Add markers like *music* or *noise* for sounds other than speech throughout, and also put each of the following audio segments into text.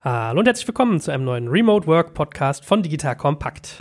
Hallo und herzlich willkommen zu einem neuen Remote Work Podcast von Digital Compact.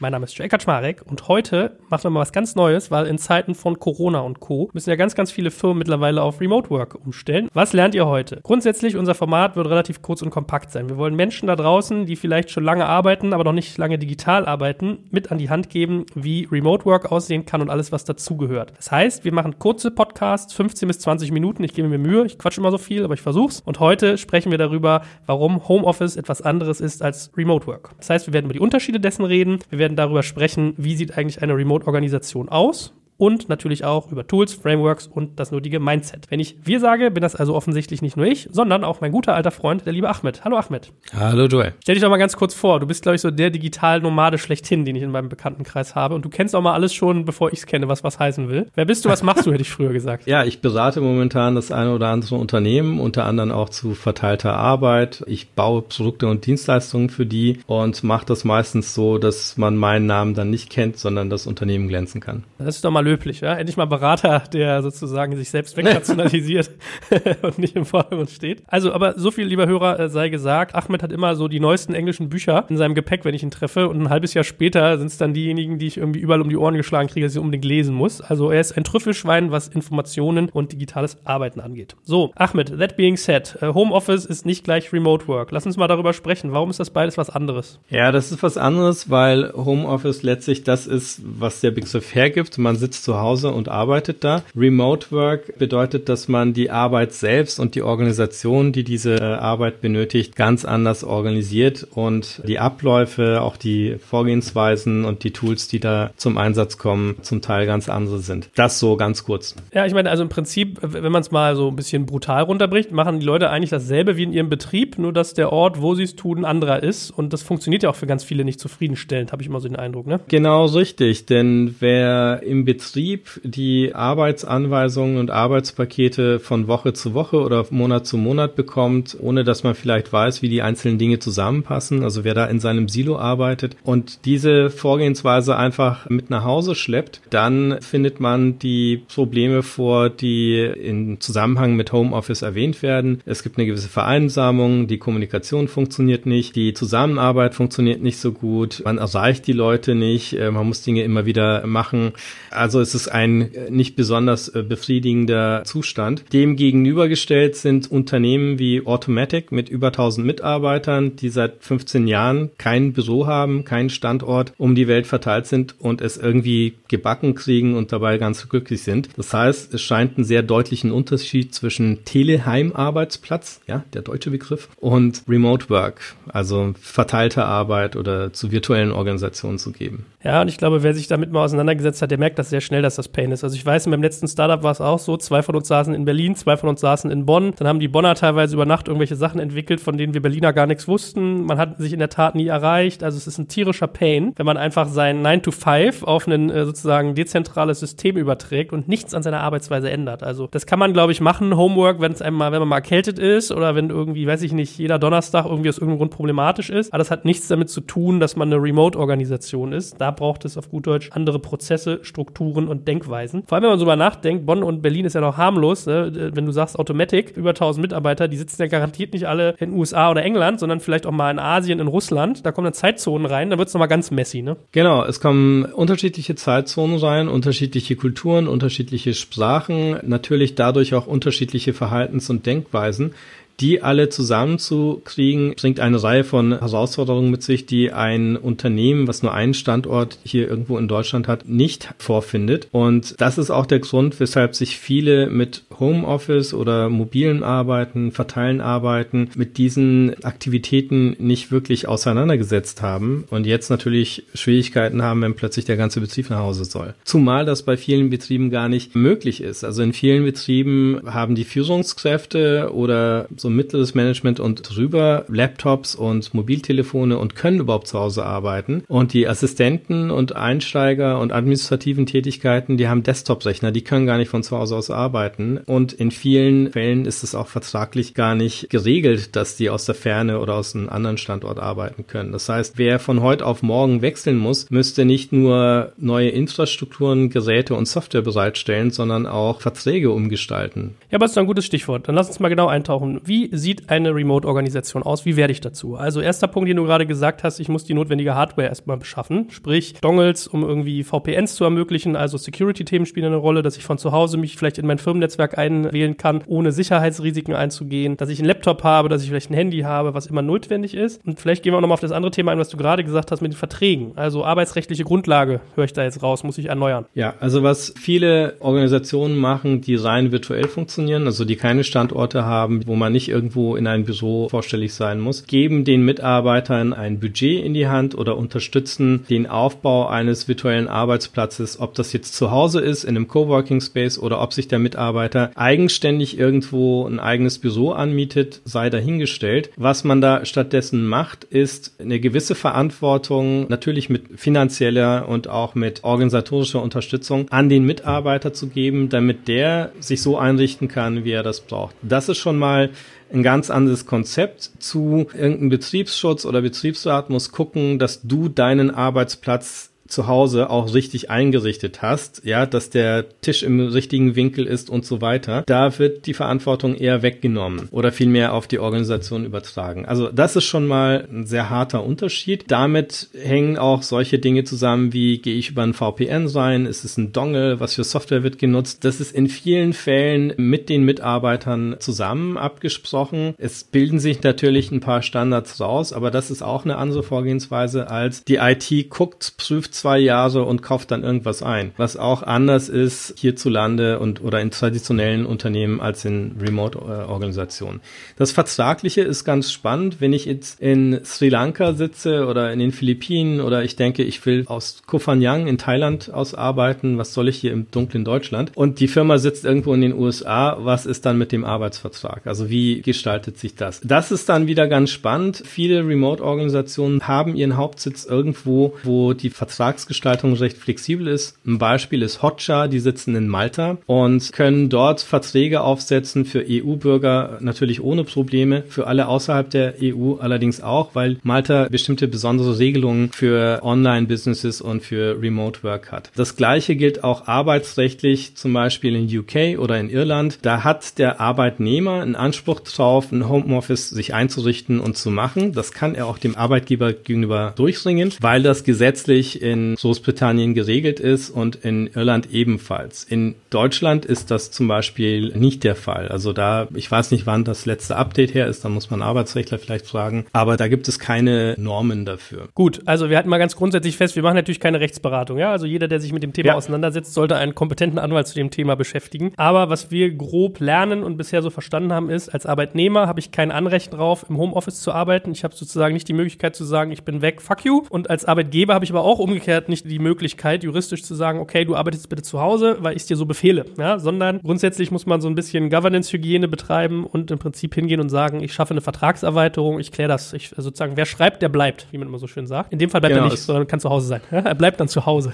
Mein Name ist Joe Kaczmarek und heute machen wir mal was ganz Neues, weil in Zeiten von Corona und Co. müssen ja ganz, ganz viele Firmen mittlerweile auf Remote Work umstellen. Was lernt ihr heute? Grundsätzlich, unser Format wird relativ kurz und kompakt sein. Wir wollen Menschen da draußen, die vielleicht schon lange arbeiten, aber noch nicht lange digital arbeiten, mit an die Hand geben, wie Remote Work aussehen kann und alles, was dazugehört. Das heißt, wir machen kurze Podcasts, 15 bis 20 Minuten. Ich gebe mir Mühe, ich quatsche immer so viel, aber ich versuch's. Und heute sprechen wir darüber, warum Homeoffice etwas anderes ist als Remote Work. Das heißt, wir werden über die Unterschiede dessen reden. Wir werden werden darüber sprechen, wie sieht eigentlich eine Remote-Organisation aus und natürlich auch über Tools, Frameworks und das nötige Mindset. Wenn ich wir sage, bin das also offensichtlich nicht nur ich, sondern auch mein guter alter Freund, der liebe Ahmed. Hallo Ahmed. Hallo Joel. Stell dich doch mal ganz kurz vor. Du bist, glaube ich, so der Digital-Nomade schlechthin, den ich in meinem Bekanntenkreis habe. Und du kennst auch mal alles schon, bevor ich es kenne, was was heißen will. Wer bist du, was machst du, hätte ich früher gesagt. Ja, ich berate momentan das eine oder andere Unternehmen, unter anderem auch zu verteilter Arbeit. Ich baue Produkte und Dienstleistungen für die und mache das meistens so, dass man meinen Namen dann nicht kennt, sondern das Unternehmen glänzen kann. Das ist doch mal löblich, ja. Endlich mal Berater, der sozusagen sich selbst wegrationalisiert *laughs* und nicht im Vordergrund steht. Also, aber so viel, lieber Hörer, äh, sei gesagt, Ahmed hat immer so die neuesten englischen Bücher in seinem Gepäck, wenn ich ihn treffe. Und ein halbes Jahr später sind es dann diejenigen, die ich irgendwie überall um die Ohren geschlagen kriege, dass ich unbedingt lesen muss. Also er ist ein Trüffelschwein, was Informationen und digitales Arbeiten angeht. So, Ahmed, that being said, äh, Homeoffice ist nicht gleich Remote Work. Lass uns mal darüber sprechen. Warum ist das beides was anderes? Ja, das ist was anderes, weil Homeoffice letztlich das ist, was der Begriff hergibt. Man sitzt zu Hause und arbeitet da. Remote Work bedeutet, dass man die Arbeit selbst und die Organisation, die diese äh, Arbeit benötigt, ganz anders organisiert und die Abläufe, auch die Vorgehensweisen und die Tools, die da zum Einsatz kommen, zum Teil ganz andere sind. Das so ganz kurz. Ja, ich meine, also im Prinzip, wenn man es mal so ein bisschen brutal runterbricht, machen die Leute eigentlich dasselbe wie in ihrem Betrieb, nur dass der Ort, wo sie es tun, anderer ist und das funktioniert ja auch für ganz viele nicht zufriedenstellend, habe ich immer so den Eindruck, ne? Genau richtig, denn wer im Betrieb die Arbeitsanweisungen und Arbeitspakete von Woche zu Woche oder Monat zu Monat bekommt, ohne dass man vielleicht weiß, wie die einzelnen Dinge zusammenpassen. Also wer da in seinem Silo arbeitet und diese Vorgehensweise einfach mit nach Hause schleppt, dann findet man die Probleme vor, die im Zusammenhang mit Homeoffice erwähnt werden. Es gibt eine gewisse Vereinsamung, die Kommunikation funktioniert nicht, die Zusammenarbeit funktioniert nicht so gut, man erreicht die Leute nicht, äh, man muss Dinge immer wieder machen. Also es ist ein äh, nicht besonders äh, befriedigender Zustand. Dem gegenübergestellt sind Unternehmen wie Automatic mit über 1000 Mitarbeitern, die seit 15 Jahren kein Büro haben, keinen Standort um die Welt verteilt sind und es irgendwie gebacken kriegen und dabei ganz glücklich sind. Das heißt, es scheint einen sehr deutlichen Unterschied zwischen Teleheim-Arbeitsplatz, ja, der deutsche Begriff, und Remote Work, also verteilte Arbeit oder zu virtuellen Organisationen zu geben. Ja, und ich glaube, wer sich damit mal auseinandergesetzt hat, der merkt das sehr schnell, dass das Pain ist. Also ich weiß, meinem letzten Startup war es auch so, zwei von uns saßen in Berlin, zwei von uns saßen in Bonn. Dann haben die Bonner teilweise über Nacht irgendwelche Sachen entwickelt, von denen wir Berliner gar nichts wussten. Man hat sich in der Tat nie erreicht. Also es ist ein tierischer Pain, wenn man einfach sein 9 to 5 auf ein äh, sozusagen dezentrales System überträgt und nichts an seiner Arbeitsweise ändert. Also das kann man, glaube ich, machen, Homework, wenn es einmal, wenn man mal erkältet ist oder wenn irgendwie, weiß ich nicht, jeder Donnerstag irgendwie aus irgendeinem Grund problematisch ist. Aber das hat nichts damit zu tun, dass man eine Remote-Organisation ist. Da braucht es auf gut Deutsch andere Prozesse, Strukturen und Denkweisen. Vor allem, wenn man so mal nachdenkt, Bonn und Berlin ist ja noch harmlos. Ne? Wenn du sagst Automatic, über 1000 Mitarbeiter, die sitzen ja garantiert nicht alle in USA oder England, sondern vielleicht auch mal in Asien, in Russland. Da kommen dann Zeitzonen rein, dann wird es nochmal ganz messy. Ne? Genau, es kommen unterschiedliche Zeitzonen rein, unterschiedliche Kulturen, unterschiedliche Sprachen, natürlich dadurch auch unterschiedliche Verhaltens- und Denkweisen die alle zusammenzukriegen, bringt eine Reihe von Herausforderungen mit sich, die ein Unternehmen, was nur einen Standort hier irgendwo in Deutschland hat, nicht vorfindet. Und das ist auch der Grund, weshalb sich viele mit Homeoffice oder mobilen Arbeiten, verteilen Arbeiten, mit diesen Aktivitäten nicht wirklich auseinandergesetzt haben und jetzt natürlich Schwierigkeiten haben, wenn plötzlich der ganze Betrieb nach Hause soll. Zumal das bei vielen Betrieben gar nicht möglich ist. Also in vielen Betrieben haben die Führungskräfte oder so so mittleres Management und drüber Laptops und Mobiltelefone und können überhaupt zu Hause arbeiten. Und die Assistenten und Einsteiger und administrativen Tätigkeiten, die haben Desktop-Rechner, die können gar nicht von zu Hause aus arbeiten. Und in vielen Fällen ist es auch vertraglich gar nicht geregelt, dass die aus der Ferne oder aus einem anderen Standort arbeiten können. Das heißt, wer von heute auf morgen wechseln muss, müsste nicht nur neue Infrastrukturen, Geräte und Software bereitstellen, sondern auch Verträge umgestalten. Ja, aber das ist ein gutes Stichwort. Dann lass uns mal genau eintauchen. Wie sieht eine Remote-Organisation aus? Wie werde ich dazu? Also erster Punkt, den du gerade gesagt hast, ich muss die notwendige Hardware erstmal beschaffen, sprich Dongles, um irgendwie VPNs zu ermöglichen, also Security-Themen spielen eine Rolle, dass ich von zu Hause mich vielleicht in mein Firmennetzwerk einwählen kann, ohne Sicherheitsrisiken einzugehen, dass ich einen Laptop habe, dass ich vielleicht ein Handy habe, was immer notwendig ist. Und vielleicht gehen wir auch nochmal auf das andere Thema ein, was du gerade gesagt hast mit den Verträgen. Also arbeitsrechtliche Grundlage höre ich da jetzt raus, muss ich erneuern. Ja, also was viele Organisationen machen, die rein virtuell funktionieren, also die keine Standorte haben, wo man nicht irgendwo in ein Büro vorstellig sein muss, geben den Mitarbeitern ein Budget in die Hand oder unterstützen den Aufbau eines virtuellen Arbeitsplatzes, ob das jetzt zu Hause ist, in einem Coworking Space oder ob sich der Mitarbeiter eigenständig irgendwo ein eigenes Büro anmietet, sei dahingestellt. Was man da stattdessen macht, ist eine gewisse Verantwortung, natürlich mit finanzieller und auch mit organisatorischer Unterstützung an den Mitarbeiter zu geben, damit der sich so einrichten kann, wie er das braucht. Das ist schon mal ein ganz anderes Konzept zu irgendeinem Betriebsschutz oder Betriebsrat muss gucken, dass du deinen Arbeitsplatz zu Hause auch richtig eingerichtet hast, ja, dass der Tisch im richtigen Winkel ist und so weiter, da wird die Verantwortung eher weggenommen oder vielmehr auf die Organisation übertragen. Also das ist schon mal ein sehr harter Unterschied. Damit hängen auch solche Dinge zusammen wie gehe ich über ein VPN rein, ist es ein Dongle, was für Software wird genutzt. Das ist in vielen Fällen mit den Mitarbeitern zusammen abgesprochen. Es bilden sich natürlich ein paar Standards raus, aber das ist auch eine andere Vorgehensweise als die IT guckt, prüft zwei Jahre und kauft dann irgendwas ein. Was auch anders ist hierzulande und oder in traditionellen Unternehmen als in Remote-Organisationen. Das Vertragliche ist ganz spannend. Wenn ich jetzt in Sri Lanka sitze oder in den Philippinen oder ich denke, ich will aus Koh Phangan in Thailand aus arbeiten, was soll ich hier im dunklen Deutschland? Und die Firma sitzt irgendwo in den USA, was ist dann mit dem Arbeitsvertrag? Also wie gestaltet sich das? Das ist dann wieder ganz spannend. Viele Remote-Organisationen haben ihren Hauptsitz irgendwo, wo die Vertrag Vertragsgestaltung recht flexibel ist. Ein Beispiel ist Hotjar, die sitzen in Malta und können dort Verträge aufsetzen für EU-Bürger natürlich ohne Probleme, für alle außerhalb der EU allerdings auch, weil Malta bestimmte besondere Regelungen für Online-Businesses und für Remote Work hat. Das gleiche gilt auch arbeitsrechtlich, zum Beispiel in UK oder in Irland. Da hat der Arbeitnehmer einen Anspruch drauf, ein Homeoffice sich einzurichten und zu machen. Das kann er auch dem Arbeitgeber gegenüber durchringen, weil das gesetzlich in in Großbritannien geregelt ist und in Irland ebenfalls. In Deutschland ist das zum Beispiel nicht der Fall. Also da, ich weiß nicht, wann das letzte Update her ist, da muss man Arbeitsrechtler vielleicht fragen, aber da gibt es keine Normen dafür. Gut, also wir hatten mal ganz grundsätzlich fest, wir machen natürlich keine Rechtsberatung, ja, also jeder, der sich mit dem Thema ja. auseinandersetzt, sollte einen kompetenten Anwalt zu dem Thema beschäftigen. Aber was wir grob lernen und bisher so verstanden haben, ist, als Arbeitnehmer habe ich kein Anrecht drauf, im Homeoffice zu arbeiten. Ich habe sozusagen nicht die Möglichkeit zu sagen, ich bin weg, fuck you. Und als Arbeitgeber habe ich aber auch umgekehrt umgekehrt nicht die Möglichkeit, juristisch zu sagen, okay, du arbeitest bitte zu Hause, weil ich es dir so befehle, ja, sondern grundsätzlich muss man so ein bisschen Governance-Hygiene betreiben und im Prinzip hingehen und sagen, ich schaffe eine Vertragserweiterung, ich kläre das, ich sozusagen, wer schreibt, der bleibt, wie man immer so schön sagt. In dem Fall bleibt genau, er nicht, sondern kann zu Hause sein. Ja, *laughs* er bleibt dann zu Hause.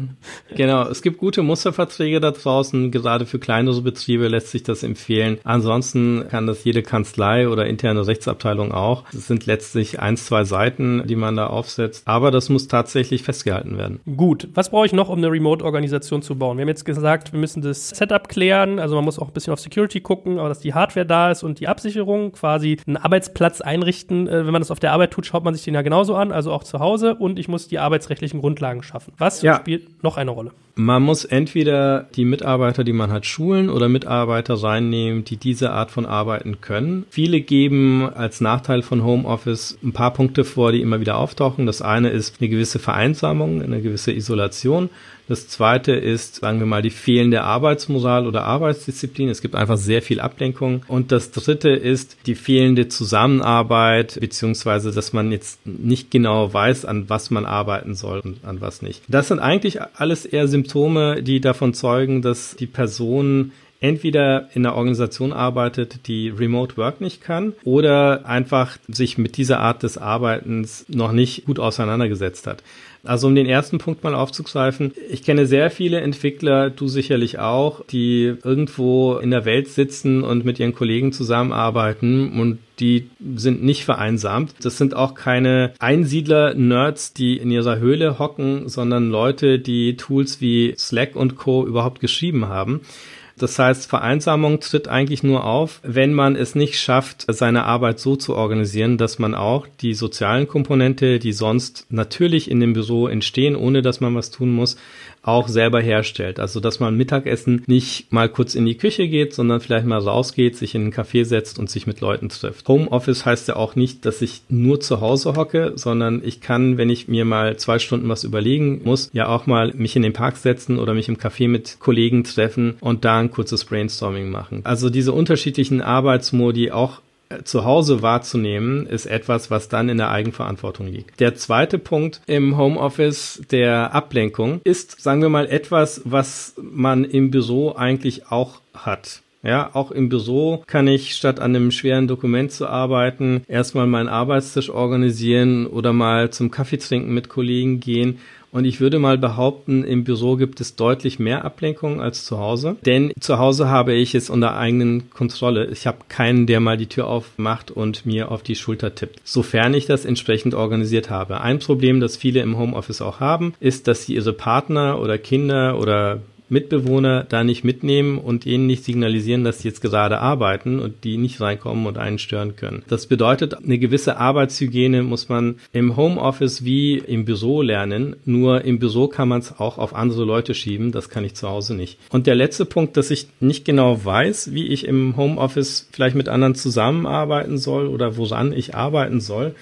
*laughs* genau, es gibt gute Musterverträge da draußen, gerade für kleinere Betriebe lässt sich das empfehlen. Ansonsten kann das jede Kanzlei oder interne Rechtsabteilung auch. Es sind letztlich ein, zwei Seiten, die man da aufsetzt, aber das muss tatsächlich festgehalten festgehalten werden. Gut, was brauche ich noch, um eine Remote-Organisation zu bauen? Wir haben jetzt gesagt, wir müssen das Setup klären, also man muss auch ein bisschen auf Security gucken, aber dass die Hardware da ist und die Absicherung, quasi einen Arbeitsplatz einrichten. Äh, wenn man das auf der Arbeit tut, schaut man sich den ja genauso an, also auch zu Hause und ich muss die arbeitsrechtlichen Grundlagen schaffen. Was ja. spielt noch eine Rolle? Man muss entweder die Mitarbeiter, die man hat, schulen oder Mitarbeiter reinnehmen, die diese Art von Arbeiten können. Viele geben als Nachteil von Homeoffice ein paar Punkte vor, die immer wieder auftauchen. Das eine ist eine gewisse Vereinsamung, eine gewisse Isolation. Das zweite ist, sagen wir mal, die fehlende Arbeitsmoral oder Arbeitsdisziplin. Es gibt einfach sehr viel Ablenkung. Und das dritte ist die fehlende Zusammenarbeit, beziehungsweise, dass man jetzt nicht genau weiß, an was man arbeiten soll und an was nicht. Das sind eigentlich alles eher Symptome, die davon zeugen, dass die Person entweder in einer Organisation arbeitet, die Remote Work nicht kann oder einfach sich mit dieser Art des Arbeitens noch nicht gut auseinandergesetzt hat. Also um den ersten Punkt mal aufzugreifen, ich kenne sehr viele Entwickler, du sicherlich auch, die irgendwo in der Welt sitzen und mit ihren Kollegen zusammenarbeiten und die sind nicht vereinsamt. Das sind auch keine Einsiedler-Nerds, die in ihrer Höhle hocken, sondern Leute, die Tools wie Slack und Co. überhaupt geschrieben haben. Das heißt, Vereinsamung tritt eigentlich nur auf, wenn man es nicht schafft, seine Arbeit so zu organisieren, dass man auch die sozialen Komponente, die sonst natürlich in dem Büro entstehen, ohne dass man was tun muss, auch selber herstellt. Also dass man Mittagessen nicht mal kurz in die Küche geht, sondern vielleicht mal rausgeht, sich in einen Café setzt und sich mit Leuten trifft. Homeoffice heißt ja auch nicht, dass ich nur zu Hause hocke, sondern ich kann, wenn ich mir mal zwei Stunden was überlegen muss, ja auch mal mich in den Park setzen oder mich im Café mit Kollegen treffen und da ein kurzes Brainstorming machen. Also diese unterschiedlichen Arbeitsmodi auch zu Hause wahrzunehmen, ist etwas, was dann in der Eigenverantwortung liegt. Der zweite Punkt im Homeoffice der Ablenkung ist, sagen wir mal, etwas, was man im Büro eigentlich auch hat. Ja, auch im Büro kann ich statt an einem schweren Dokument zu arbeiten, erstmal meinen Arbeitstisch organisieren oder mal zum Kaffee trinken mit Kollegen gehen und ich würde mal behaupten, im Büro gibt es deutlich mehr Ablenkung als zu Hause. Denn zu Hause habe ich es unter eigenen Kontrolle. Ich habe keinen, der mal die Tür aufmacht und mir auf die Schulter tippt. Sofern ich das entsprechend organisiert habe. Ein Problem, das viele im Homeoffice auch haben, ist, dass sie ihre Partner oder Kinder oder Mitbewohner da nicht mitnehmen und ihnen nicht signalisieren, dass sie jetzt gerade arbeiten und die nicht reinkommen und einen stören können. Das bedeutet, eine gewisse Arbeitshygiene muss man im Homeoffice wie im Büro lernen. Nur im Büro kann man es auch auf andere Leute schieben. Das kann ich zu Hause nicht. Und der letzte Punkt, dass ich nicht genau weiß, wie ich im Homeoffice vielleicht mit anderen zusammenarbeiten soll oder woran ich arbeiten soll,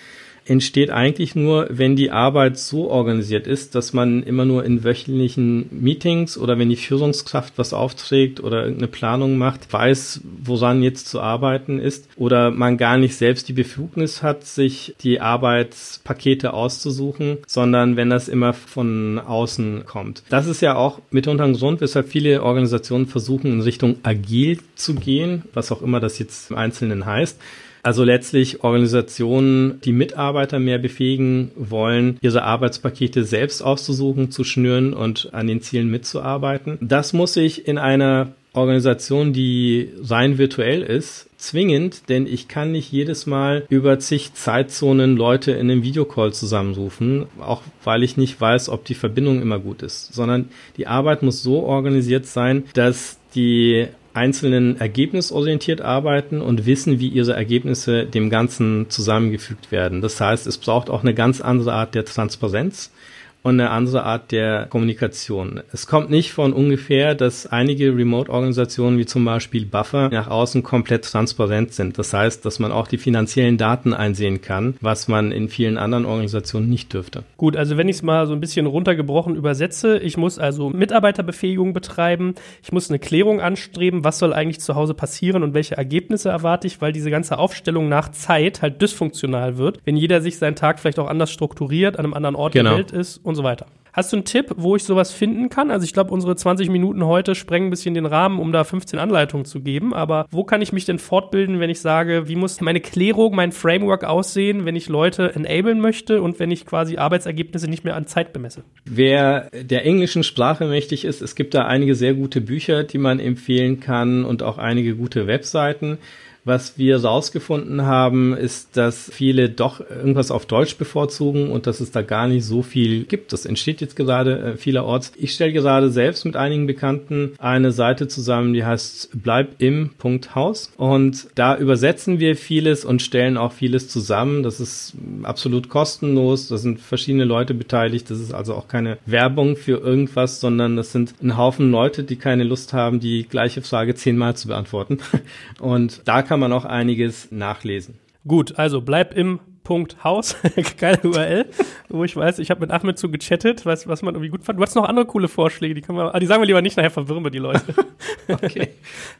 entsteht eigentlich nur, wenn die Arbeit so organisiert ist, dass man immer nur in wöchentlichen Meetings oder wenn die Führungskraft was aufträgt oder irgendeine Planung macht, weiß, woran jetzt zu arbeiten ist oder man gar nicht selbst die Befugnis hat, sich die Arbeitspakete auszusuchen, sondern wenn das immer von außen kommt. Das ist ja auch mitunter ein Grund, weshalb viele Organisationen versuchen, in Richtung agil zu gehen, was auch immer das jetzt im Einzelnen heißt. Also letztlich Organisationen, die Mitarbeiter mehr befähigen wollen, ihre Arbeitspakete selbst auszusuchen, zu schnüren und an den Zielen mitzuarbeiten. Das muss sich in einer Organisation, die rein virtuell ist, zwingend, denn ich kann nicht jedes Mal über zig Zeitzonen Leute in einem Videocall zusammenrufen, auch weil ich nicht weiß, ob die Verbindung immer gut ist, sondern die Arbeit muss so organisiert sein, dass die Einzelnen ergebnisorientiert arbeiten und wissen, wie ihre Ergebnisse dem Ganzen zusammengefügt werden. Das heißt, es braucht auch eine ganz andere Art der Transparenz und eine andere Art der Kommunikation. Es kommt nicht von ungefähr, dass einige Remote-Organisationen wie zum Beispiel Buffer nach außen komplett transparent sind. Das heißt, dass man auch die finanziellen Daten einsehen kann, was man in vielen anderen Organisationen nicht dürfte. Gut, also wenn ich es mal so ein bisschen runtergebrochen übersetze, ich muss also Mitarbeiterbefähigung betreiben, ich muss eine Klärung anstreben, was soll eigentlich zu Hause passieren und welche Ergebnisse erwarte ich, weil diese ganze Aufstellung nach Zeit halt dysfunktional wird, wenn jeder sich seinen Tag vielleicht auch anders strukturiert, an einem anderen Ort genau. der Welt ist und so weiter. Hast du einen Tipp, wo ich sowas finden kann? Also ich glaube, unsere 20 Minuten heute sprengen ein bisschen den Rahmen, um da 15 Anleitungen zu geben. Aber wo kann ich mich denn fortbilden, wenn ich sage, wie muss meine Klärung, mein Framework aussehen, wenn ich Leute enablen möchte und wenn ich quasi Arbeitsergebnisse nicht mehr an Zeit bemesse? Wer der englischen Sprache mächtig ist, es gibt da einige sehr gute Bücher, die man empfehlen kann und auch einige gute Webseiten. Was wir rausgefunden haben, ist, dass viele doch irgendwas auf Deutsch bevorzugen und dass es da gar nicht so viel gibt. Das entsteht jetzt gerade äh, vielerorts. Ich stelle gerade selbst mit einigen Bekannten eine Seite zusammen, die heißt bleibim.haus und da übersetzen wir vieles und stellen auch vieles zusammen. Das ist absolut kostenlos. Da sind verschiedene Leute beteiligt. Das ist also auch keine Werbung für irgendwas, sondern das sind ein Haufen Leute, die keine Lust haben, die gleiche Frage zehnmal zu beantworten. *laughs* Und da kann kann man auch einiges nachlesen. Gut, also bleib im Haus, *laughs* geile URL, wo ich weiß, ich habe mit Ahmed zu gechattet, was, was man irgendwie gut fand. Du hast noch andere coole Vorschläge, die können wir, ah, die sagen wir lieber nicht, nachher verwirren wir die Leute. *laughs* okay.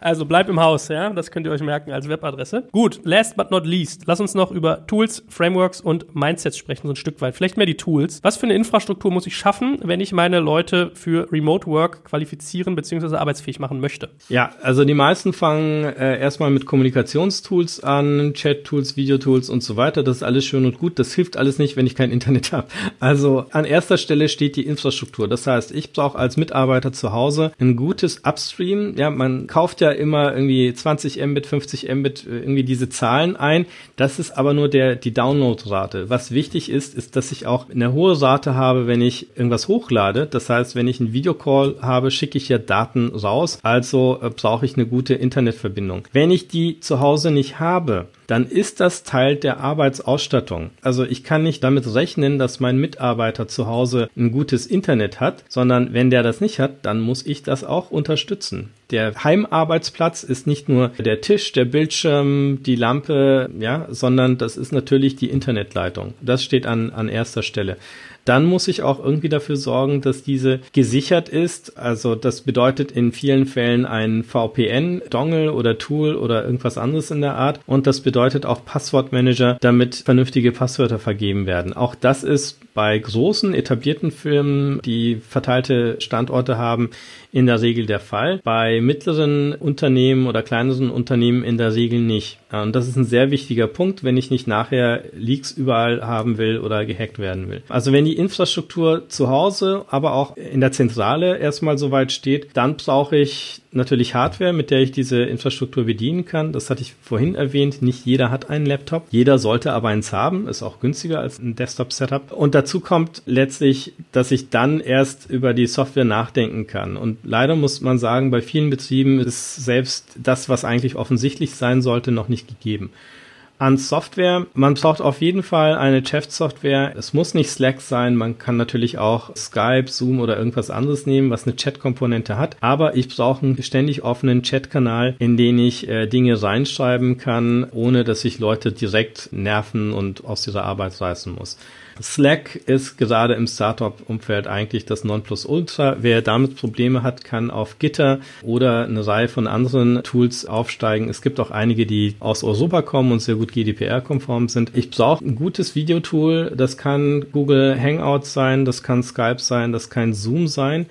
Also bleib im Haus, ja, das könnt ihr euch merken als Webadresse. Gut, last but not least, lass uns noch über Tools, Frameworks und Mindsets sprechen, so ein Stück weit. Vielleicht mehr die Tools. Was für eine Infrastruktur muss ich schaffen, wenn ich meine Leute für Remote Work qualifizieren bzw. arbeitsfähig machen möchte? Ja, also die meisten fangen äh, erstmal mit Kommunikationstools an, Chat-Tools, Videotools und so weiter. Das ist alles schön und gut. Das hilft alles nicht, wenn ich kein Internet *laughs* habe. Also an erster Stelle steht die Infrastruktur. Das heißt, ich brauche als Mitarbeiter zu Hause ein gutes Upstream. Ja, man kauft ja immer irgendwie 20 Mbit, 50 Mbit, äh, irgendwie diese Zahlen ein. Das ist aber nur der, die Download-Rate. Was wichtig ist, ist, dass ich auch eine hohe Rate habe, wenn ich irgendwas hochlade. Das heißt, wenn ich einen Videocall habe, schicke ich ja Daten raus. Also äh, brauche ich eine gute Internetverbindung. Wenn ich die zu Hause nicht habe, dann ist das Teil der Arbeitsausstattung. Also ich kann nicht damit rechnen, dass mein Mitarbeiter zu Hause ein gutes Internet hat, sondern wenn der das nicht hat, dann muss ich das auch unterstützen. Der Heimarbeitsplatz ist nicht nur der Tisch, der Bildschirm, die Lampe, ja, sondern das ist natürlich die Internetleitung. Das steht an, an erster Stelle dann muss ich auch irgendwie dafür sorgen, dass diese gesichert ist. Also das bedeutet in vielen Fällen ein VPN-Dongle oder Tool oder irgendwas anderes in der Art. Und das bedeutet auch Passwortmanager, damit vernünftige Passwörter vergeben werden. Auch das ist bei großen etablierten Firmen, die verteilte Standorte haben, in der Regel der Fall. Bei mittleren Unternehmen oder kleineren Unternehmen in der Regel nicht. Und das ist ein sehr wichtiger Punkt, wenn ich nicht nachher Leaks überall haben will oder gehackt werden will. Also wenn die Infrastruktur zu Hause, aber auch in der Zentrale erstmal soweit steht, dann brauche ich natürlich Hardware, mit der ich diese Infrastruktur bedienen kann. Das hatte ich vorhin erwähnt. Nicht jeder hat einen Laptop. Jeder sollte aber eins haben. Ist auch günstiger als ein Desktop-Setup. Und dazu kommt letztlich, dass ich dann erst über die Software nachdenken kann. Und leider muss man sagen, bei vielen Betrieben ist selbst das, was eigentlich offensichtlich sein sollte, noch nicht gegeben an Software. Man braucht auf jeden Fall eine Chat-Software. Es muss nicht Slack sein. Man kann natürlich auch Skype, Zoom oder irgendwas anderes nehmen, was eine Chat-Komponente hat. Aber ich brauche einen ständig offenen Chat-Kanal, in den ich äh, Dinge reinschreiben kann, ohne dass ich Leute direkt nerven und aus dieser Arbeit reißen muss. Slack ist gerade im Startup-Umfeld eigentlich das Nonplusultra. Wer damit Probleme hat, kann auf Gitter oder eine Reihe von anderen Tools aufsteigen. Es gibt auch einige, die aus Europa kommen und sehr gut GDPR-konform sind. Ich brauche ein gutes Videotool. Das kann Google Hangouts sein, das kann Skype sein, das kann Zoom sein.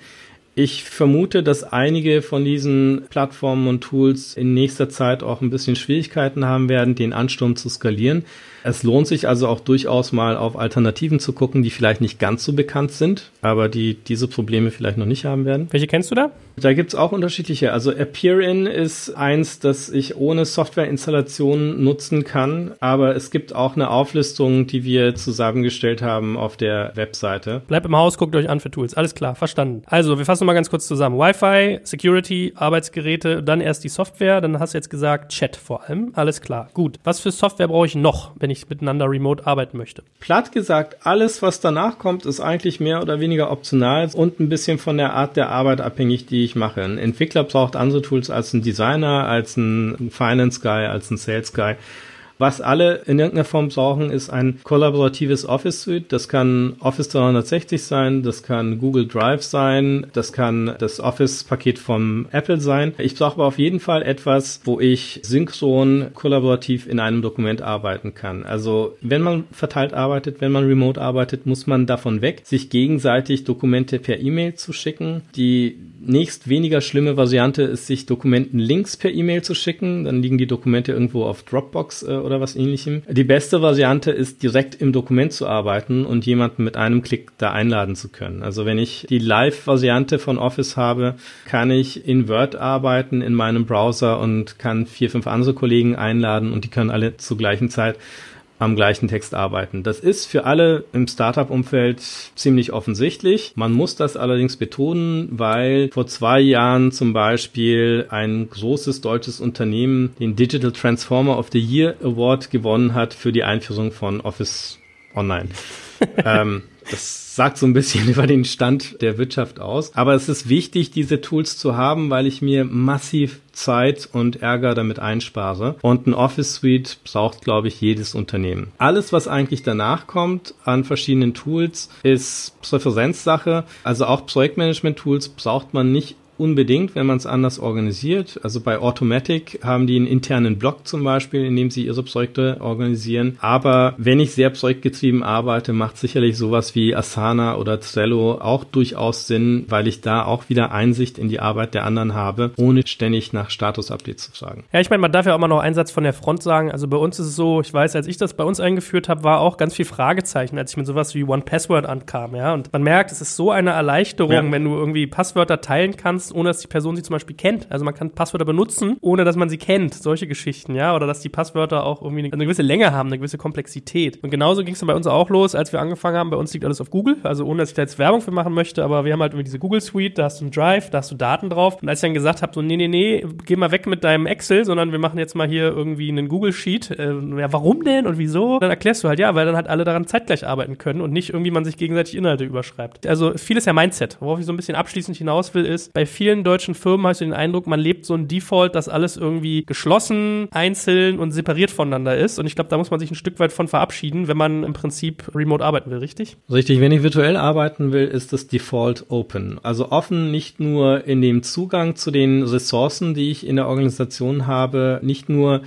Ich vermute, dass einige von diesen Plattformen und Tools in nächster Zeit auch ein bisschen Schwierigkeiten haben werden, den Ansturm zu skalieren. Es lohnt sich also auch durchaus mal auf Alternativen zu gucken, die vielleicht nicht ganz so bekannt sind, aber die diese Probleme vielleicht noch nicht haben werden. Welche kennst du da? Da gibt's auch unterschiedliche. Also Appearin ist eins, das ich ohne Softwareinstallation nutzen kann, aber es gibt auch eine Auflistung, die wir zusammengestellt haben auf der Webseite. Bleibt im Haus, guckt euch an für Tools. Alles klar, verstanden. Also, wir fassen mal ganz kurz zusammen. Wi-Fi, Security, Arbeitsgeräte, dann erst die Software, dann hast du jetzt gesagt Chat vor allem. Alles klar. Gut. Was für Software brauche ich noch, wenn ich miteinander remote arbeiten möchte? Platt gesagt, alles, was danach kommt, ist eigentlich mehr oder weniger optional und ein bisschen von der Art der Arbeit abhängig, die ich mache. Ein Entwickler braucht andere Tools als ein Designer, als ein Finance Guy, als ein Sales Guy. Was alle in irgendeiner Form brauchen, ist ein kollaboratives Office Suite. Das kann Office 360 sein, das kann Google Drive sein, das kann das Office-Paket vom Apple sein. Ich brauche aber auf jeden Fall etwas, wo ich synchron kollaborativ in einem Dokument arbeiten kann. Also wenn man verteilt arbeitet, wenn man remote arbeitet, muss man davon weg, sich gegenseitig Dokumente per E-Mail zu schicken. Die nächst weniger schlimme Variante ist, sich Dokumenten Links per E-Mail zu schicken. Dann liegen die Dokumente irgendwo auf Dropbox äh, oder was ähnlichem. Die beste Variante ist, direkt im Dokument zu arbeiten und jemanden mit einem Klick da einladen zu können. Also wenn ich die Live-Variante von Office habe, kann ich in Word arbeiten in meinem Browser und kann vier, fünf andere Kollegen einladen und die können alle zur gleichen Zeit am gleichen Text arbeiten. Das ist für alle im Startup-Umfeld ziemlich offensichtlich. Man muss das allerdings betonen, weil vor zwei Jahren zum Beispiel ein großes deutsches Unternehmen den Digital Transformer of the Year Award gewonnen hat für die Einführung von Office online. ähm, das sagt so ein bisschen *laughs* über den Stand der Wirtschaft aus. Aber es ist wichtig, diese Tools zu haben, weil ich mir massiv Zeit und Ärger damit einspare. Und ein Office Suite braucht, glaube ich, jedes Unternehmen. Alles, was eigentlich danach kommt an verschiedenen Tools, ist Präferenzsache. Also auch Projektmanagement-Tools braucht man nicht unbedingt, wenn man es anders organisiert. Also bei Automatic haben die einen internen Blog zum Beispiel, in dem sie ihre Projekte organisieren. Aber wenn ich sehr projektgetrieben arbeite, macht sicherlich sowas wie Asana oder Trello auch durchaus Sinn, weil ich da auch wieder Einsicht in die Arbeit der anderen habe, ohne ständig nach Status-Updates zu fragen. Ja, ich meine, man darf ja auch mal noch einen Satz von der Front sagen. Also bei uns ist es so, ich weiß, als ich das bei uns eingeführt habe, war auch ganz viel Fragezeichen, als ich mit sowas wie One Password ankam, ja. Und man merkt, es ist so eine Erleichterung, ja. wenn du irgendwie Passwörter teilen kannst ohne dass die Person sie zum Beispiel kennt. Also man kann Passwörter benutzen, ohne dass man sie kennt. Solche Geschichten, ja. Oder dass die Passwörter auch irgendwie eine, eine gewisse Länge haben, eine gewisse Komplexität. Und genauso ging es dann bei uns auch los, als wir angefangen haben. Bei uns liegt alles auf Google. Also ohne, dass ich da jetzt Werbung für machen möchte, aber wir haben halt irgendwie diese Google Suite, da hast du einen Drive, da hast du Daten drauf. Und als ich dann gesagt habe, so, nee, nee, nee, geh mal weg mit deinem Excel, sondern wir machen jetzt mal hier irgendwie einen Google Sheet. Äh, ja, warum denn und wieso? Dann erklärst du halt, ja, weil dann halt alle daran zeitgleich arbeiten können und nicht irgendwie man sich gegenseitig Inhalte überschreibt. Also vieles ja Mindset. Worauf ich so ein bisschen abschließend hinaus will, ist, bei vielen deutschen Firmen hast du den Eindruck, man lebt so ein Default, dass alles irgendwie geschlossen, einzeln und separiert voneinander ist. Und ich glaube, da muss man sich ein Stück weit von verabschieden, wenn man im Prinzip remote arbeiten will, richtig? Richtig, wenn ich virtuell arbeiten will, ist das Default open. Also offen nicht nur in dem Zugang zu den Ressourcen, die ich in der Organisation habe, nicht nur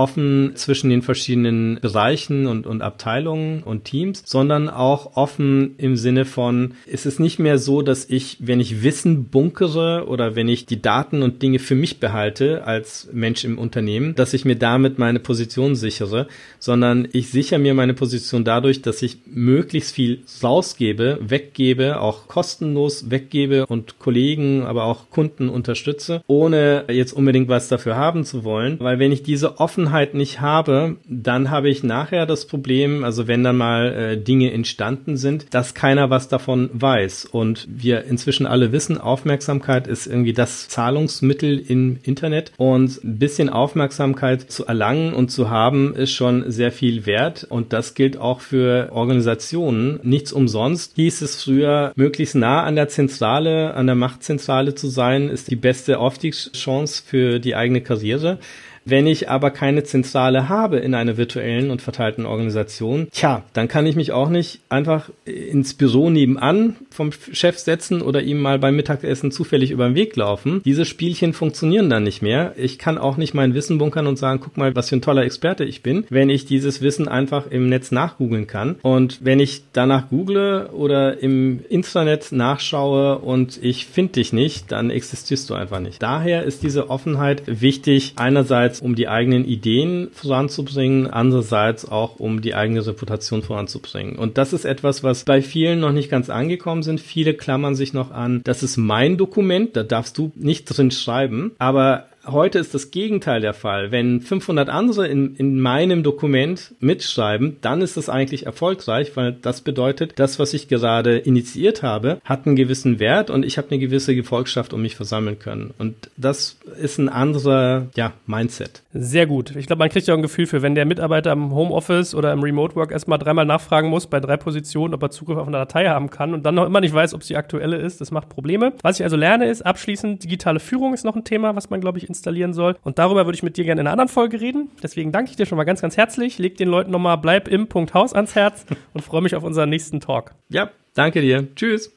offen zwischen den verschiedenen Bereichen und, und Abteilungen und Teams, sondern auch offen im Sinne von, es ist nicht mehr so, dass ich, wenn ich Wissen bunkere oder wenn ich die Daten und Dinge für mich behalte als Mensch im Unternehmen, dass ich mir damit meine Position sichere, sondern ich sichere mir meine Position dadurch, dass ich möglichst viel rausgebe, weggebe, auch kostenlos weggebe und Kollegen, aber auch Kunden unterstütze, ohne jetzt unbedingt was dafür haben zu wollen, weil wenn ich diese offen Offenheit nicht habe, dann habe ich nachher das Problem, also wenn dann mal äh, Dinge entstanden sind, dass keiner was davon weiß. Und wir inzwischen alle wissen, Aufmerksamkeit ist irgendwie das Zahlungsmittel im Internet. Und ein bisschen Aufmerksamkeit zu erlangen und zu haben, ist schon sehr viel wert. Und das gilt auch für Organisationen. Nichts umsonst hieß es früher, möglichst nah an der Zentrale, an der Machtzentrale zu sein, ist die beste Aufstiegschance für die eigene Karriere. Wenn ich aber keine Zentrale habe in einer virtuellen und verteilten Organisation, tja, dann kann ich mich auch nicht einfach ins Büro nebenan vom Chef setzen oder ihm mal beim Mittagessen zufällig über den Weg laufen. Diese Spielchen funktionieren dann nicht mehr. Ich kann auch nicht mein Wissen bunkern und sagen, guck mal, was für ein toller Experte ich bin, wenn ich dieses Wissen einfach im Netz nachgoogeln kann. Und wenn ich danach google oder im Intranet nachschaue und ich finde dich nicht, dann existierst du einfach nicht. Daher ist diese Offenheit wichtig, einerseits um die eigenen Ideen voranzubringen, andererseits auch um die eigene Reputation voranzubringen. Und das ist etwas, was bei vielen noch nicht ganz angekommen sind. Viele klammern sich noch an, das ist mein Dokument, da darfst du nicht drin schreiben. Aber Heute ist das Gegenteil der Fall. Wenn 500 andere in, in meinem Dokument mitschreiben, dann ist das eigentlich erfolgreich, weil das bedeutet, das, was ich gerade initiiert habe, hat einen gewissen Wert und ich habe eine gewisse Gefolgschaft um mich versammeln können. Und das ist ein anderer, ja, Mindset. Sehr gut. Ich glaube, man kriegt ja ein Gefühl für, wenn der Mitarbeiter im Homeoffice oder im Remote Work erstmal dreimal nachfragen muss bei drei Positionen, ob er Zugriff auf eine Datei haben kann und dann noch immer nicht weiß, ob sie aktuelle ist. Das macht Probleme. Was ich also lerne ist, abschließend, digitale Führung ist noch ein Thema, was man, glaube ich, installieren soll. Und darüber würde ich mit dir gerne in einer anderen Folge reden. Deswegen danke ich dir schon mal ganz, ganz herzlich. Leg den Leuten nochmal Bleib im Punkt Haus ans Herz und freue mich auf unseren nächsten Talk. Ja, danke dir. Tschüss.